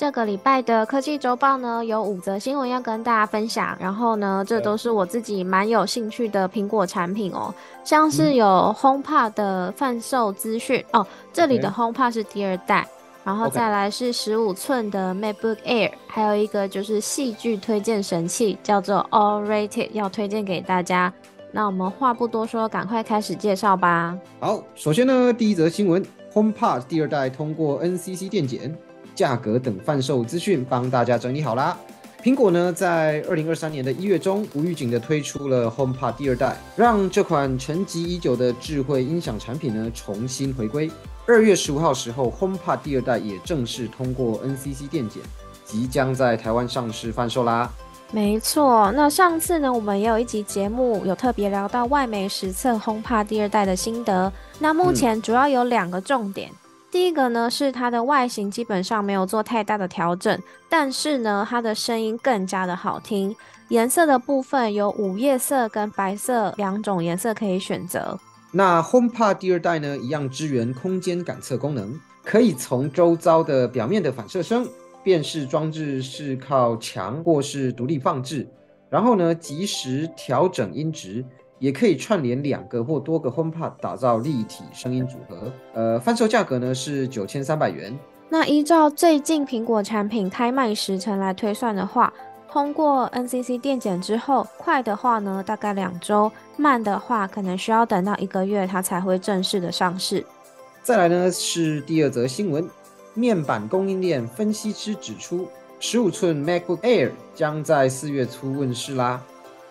这个礼拜的科技周报呢，有五则新闻要跟大家分享。然后呢，这都是我自己蛮有兴趣的苹果产品哦，像是有 HomePod 的贩售资讯哦。这里的 HomePod 是第二代，然后再来是十五寸的 MacBook Air，还有一个就是戏剧推荐神器，叫做 All Rated，要推荐给大家。那我们话不多说，赶快开始介绍吧。好，首先呢，第一则新闻，HomePod 第二代通过 NCC 电检。价格等贩售资讯帮大家整理好啦。苹果呢，在二零二三年的一月中，无预警的推出了 HomePod 第二代，让这款沉寂已久的智慧音响产品呢重新回归。二月十五号时候，HomePod 第二代也正式通过 NCC 电检，即将在台湾上市贩售啦。没错，那上次呢，我们也有一集节目有特别聊到外媒实测 HomePod 第二代的心得。那目前主要有两个重点。第一个呢是它的外形基本上没有做太大的调整，但是呢它的声音更加的好听。颜色的部分有午夜色跟白色两种颜色可以选择。那 HomePod 第二代呢一样支援空间感测功能，可以从周遭的表面的反射声辨识装置是靠墙或是独立放置，然后呢及时调整音质。也可以串联两个或多个 HomePod 打造立体声音组合。呃，贩售价格呢是九千三百元。那依照最近苹果产品开卖时程来推算的话，通过 NCC 电检之后，快的话呢大概两周，慢的话可能需要等到一个月，它才会正式的上市。再来呢是第二则新闻，面板供应链分析师指出，十五寸 MacBook Air 将在四月初问世啦。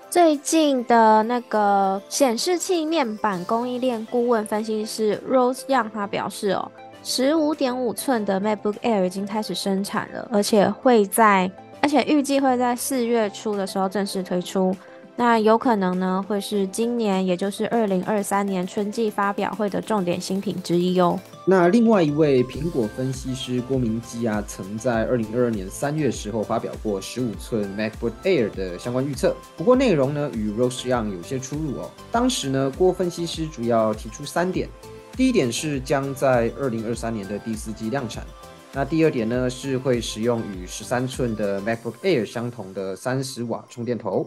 最近的那个显示器面板供应链顾问分析师 Rose Young 他表示哦，十五点五寸的 MacBook Air 已经开始生产了，而且会在，而且预计会在四月初的时候正式推出。那有可能呢，会是今年，也就是二零二三年春季发表会的重点新品之一哦。那另外一位苹果分析师郭明基啊，曾在二零二二年三月时候发表过十五寸 MacBook Air 的相关预测，不过内容呢与 Rose Young 有些出入哦。当时呢，郭分析师主要提出三点，第一点是将在二零二三年的第四季量产，那第二点呢是会使用与十三寸的 MacBook Air 相同的三十瓦充电头。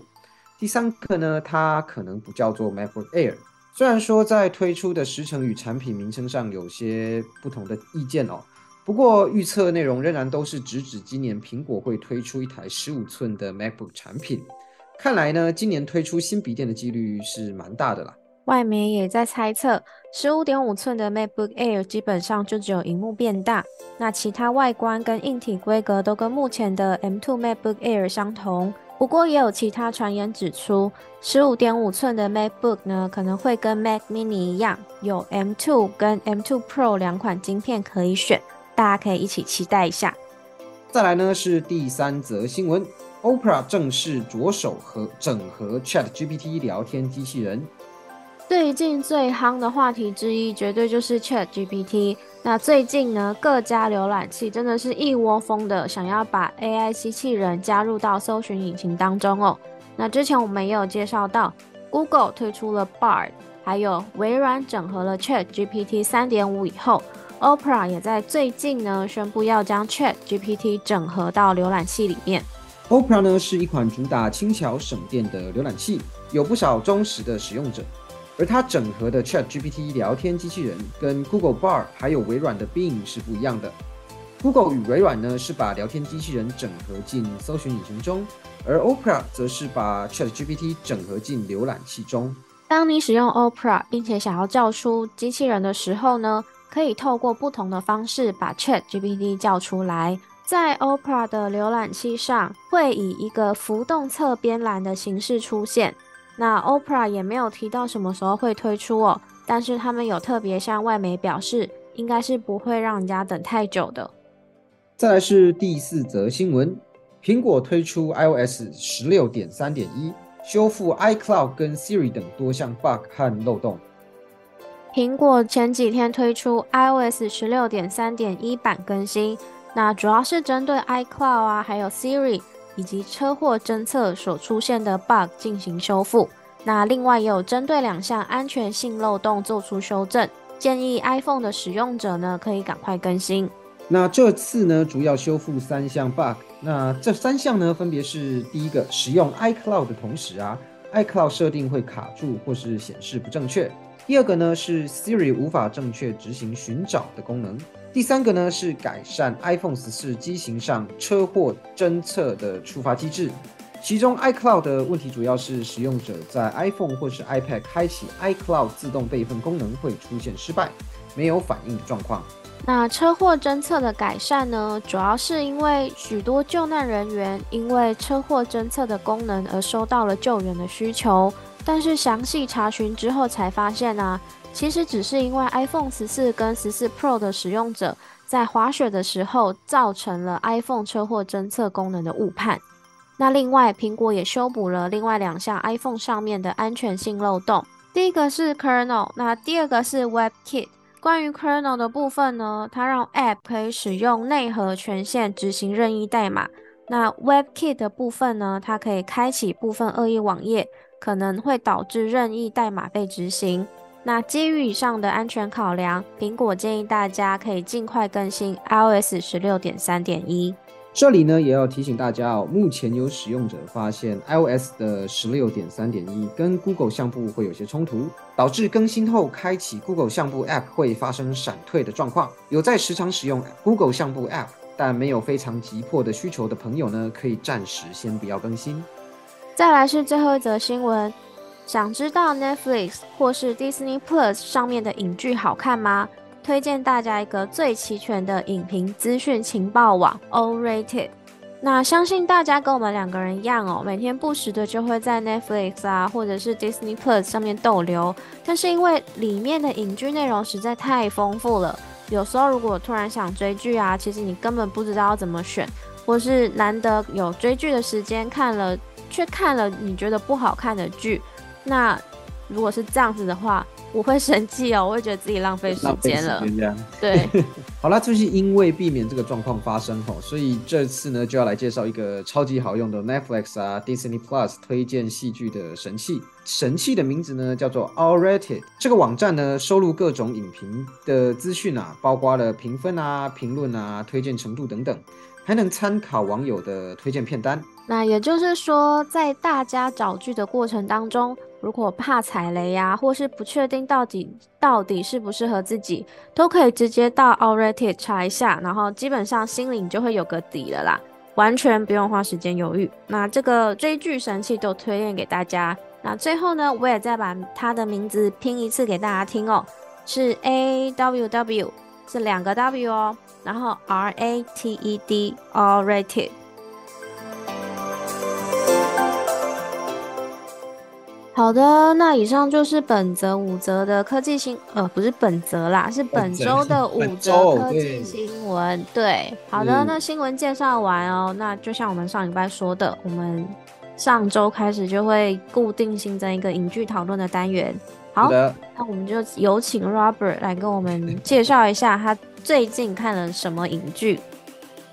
第三个呢，它可能不叫做 MacBook Air。虽然说在推出的时程与产品名称上有些不同的意见哦，不过预测内容仍然都是直指今年苹果会推出一台十五寸的 MacBook 产品。看来呢，今年推出新笔电的几率是蛮大的啦。外媒也在猜测，十五点五寸的 MacBook Air 基本上就只有荧幕变大，那其他外观跟硬体规格都跟目前的 M2 MacBook Air 相同。不过也有其他传言指出，十五点五寸的 MacBook 呢，可能会跟 Mac Mini 一样，有 M2 跟 M2 Pro 两款晶片可以选，大家可以一起期待一下。再来呢是第三则新闻，Opera 正式着手和整合 Chat GPT 聊天机器人。最近最夯的话题之一，绝对就是 Chat GPT。那最近呢，各家浏览器真的是一窝蜂的想要把 AI 机器人加入到搜寻引擎当中哦。那之前我们也有介绍到，Google 推出了 Bard，还有微软整合了 Chat GPT 三点五以后，Opera 也在最近呢宣布要将 Chat GPT 整合到浏览器里面。Opera 呢是一款主打轻巧省电的浏览器，有不少忠实的使用者。而它整合的 Chat GPT 聊天机器人跟 Google Bar 还有微软的 Bing 是不一样的。Google 与微软呢是把聊天机器人整合进搜寻引擎中，而 Opera 则是把 Chat GPT 整合进浏览器中。当你使用 Opera 并且想要叫出机器人的时候呢，可以透过不同的方式把 Chat GPT 叫出来。在 Opera 的浏览器上，会以一个浮动侧边栏的形式出现。那 Opera 也没有提到什么时候会推出哦，但是他们有特别向外媒表示，应该是不会让人家等太久的。再来是第四则新闻，苹果推出 iOS 十六点三点一，修复 iCloud 跟 Siri 等多项 bug 和漏洞。苹果前几天推出 iOS 十六点三点一版更新，那主要是针对 iCloud 啊，还有 Siri 以及车祸侦测所出现的 bug 进行修复。那另外也有针对两项安全性漏洞做出修正，建议 iPhone 的使用者呢可以赶快更新。那这次呢主要修复三项 bug，那这三项呢分别是第一个，使用 iCloud 的同时啊，iCloud 设定会卡住或是显示不正确；第二个呢是 Siri 无法正确执行寻找的功能；第三个呢是改善 iPhone 十四机型上车祸侦测的触发机制。其中 iCloud 的问题主要是使用者在 iPhone 或是 iPad 开启 iCloud 自动备份功能会出现失败、没有反应的状况。那车祸侦测的改善呢，主要是因为许多救难人员因为车祸侦测的功能而收到了救援的需求，但是详细查询之后才发现呢，其实只是因为 iPhone 十四跟十四 Pro 的使用者在滑雪的时候造成了 iPhone 车祸侦测功能的误判。那另外，苹果也修补了另外两项 iPhone 上面的安全性漏洞。第一个是 Kernel，那第二个是 WebKit。关于 Kernel 的部分呢，它让 App 可以使用内核权限执行任意代码。那 WebKit 的部分呢，它可以开启部分恶意网页，可能会导致任意代码被执行。那基于以上的安全考量，苹果建议大家可以尽快更新 iOS 十六点三点一。这里呢，也要提醒大家哦，目前有使用者发现 iOS 的十六点三点一跟 Google 相簿会有些冲突，导致更新后开启 Google 相簿 App 会发生闪退的状况。有在时常使用 Google 相簿 App 但没有非常急迫的需求的朋友呢，可以暂时先不要更新。再来是最后一则新闻，想知道 Netflix 或是 Disney Plus 上面的影剧好看吗？推荐大家一个最齐全的影评资讯情报网 All Rated。那相信大家跟我们两个人一样哦，每天不时的就会在 Netflix 啊，或者是 Disney Plus 上面逗留。但是因为里面的影剧内容实在太丰富了，有时候如果突然想追剧啊，其实你根本不知道要怎么选，或是难得有追剧的时间看了，却看了你觉得不好看的剧，那如果是这样子的话。我会生气哦，我会觉得自己浪费时间了。对，好啦，就是因为避免这个状况发生吼，所以这次呢就要来介绍一个超级好用的 Netflix 啊 Disney Plus 推荐戏剧的神器。神器的名字呢叫做 All Rated。这个网站呢收录各种影评的资讯啊，包括了评分啊、评论啊、推荐程度等等，还能参考网友的推荐片单。那也就是说，在大家找剧的过程当中。如果怕踩雷呀，或是不确定到底到底适不适合自己，都可以直接到 Already 查一下，然后基本上心里就会有个底了啦，完全不用花时间犹豫。那这个追剧神器都推荐给大家。那最后呢，我也再把它的名字拼一次给大家听哦，是 A W W，是两个 W 哦，然后 R A T E D Already。好的，那以上就是本则五则的科技新，呃，不是本则啦，是本周的五则科技新闻。对，好的，那新闻介绍完哦，那就像我们上礼拜说的，我们上周开始就会固定新增一个影剧讨论的单元。好的，那我们就有请 Robert 来跟我们介绍一下他最近看了什么影剧。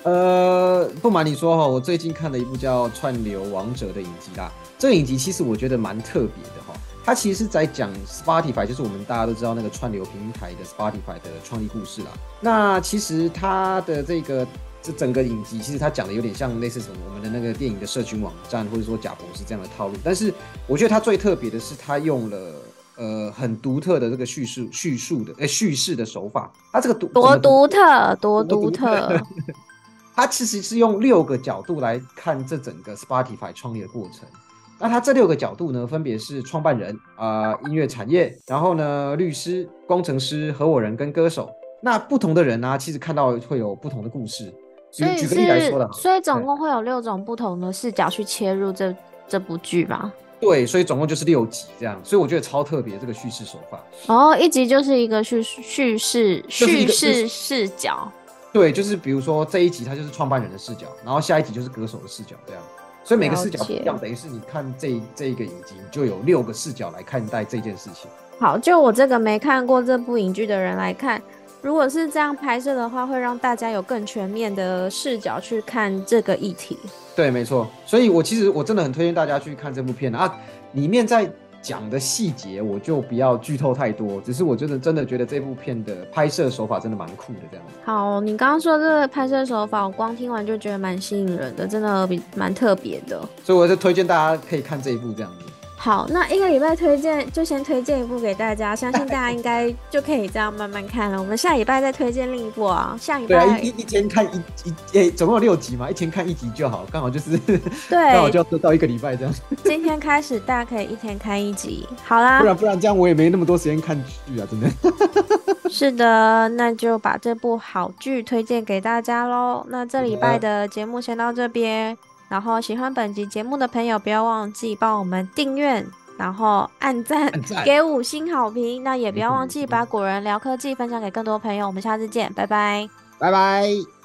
呃，不瞒你说哈，我最近看了一部叫《串流王者》的影集啦。这个影集其实我觉得蛮特别的哈，它其实是在讲 Spotify，就是我们大家都知道那个串流平台的 Spotify 的创立故事啦。那其实它的这个这整个影集，其实它讲的有点像类似什么我们的那个电影的社群网站，或者说贾博士这样的套路。但是我觉得它最特别的是，它用了呃很独特的这个叙述叙述的呃叙事的手法。它这个独多独特，多独特。它其实是用六个角度来看这整个 Spotify 创业的过程。那它这六个角度呢，分别是创办人啊，音乐产业，然后呢，律师、工程师、合伙人跟歌手。那不同的人呢，其实看到会有不同的故事。所以举个例来说的，所以总共会有六种不同的视角去切入这这部剧吗？对，所以总共就是六集这样。所以我觉得超特别这个叙事手法。哦，一集就是一个叙叙事叙事视角。对，就是比如说这一集它就是创办人的视角，然后下一集就是歌手的视角这样。所以每个视角不一样，等于是你看这这一个影集，你就有六个视角来看待这件事情。好，就我这个没看过这部影剧的人来看，如果是这样拍摄的话，会让大家有更全面的视角去看这个议题。对，没错。所以我其实我真的很推荐大家去看这部片啊，里面在讲的细节我就不要剧透太多，只是我真的真的觉得这部片的拍摄手法真的蛮酷的，这样子。好，你刚刚说这个拍摄手法，我光听完就觉得蛮吸引人的，真的比蛮特别的。所以我就推荐大家可以看这一部这样子。好，那一个礼拜推荐就先推荐一部给大家，相信大家应该就可以这样慢慢看了。我们下礼拜再推荐另一部啊，下礼对啊，拜一一一天看一一诶，总共有六集嘛，一天看一集就好，刚好就是对刚好对，就要到一个礼拜这样，今天开始大家可以一天看一集。好啦不，然不然这样我也没那么多时间看剧啊，真的。是的，那就把这部好剧推荐给大家喽。那这礼拜的节目先到这边，然后喜欢本集节目的朋友，不要忘记帮我们订阅，然后按赞给五星好评。那也不要忘记把古人聊科技分享给更多朋友。我们下次见，拜拜。拜拜。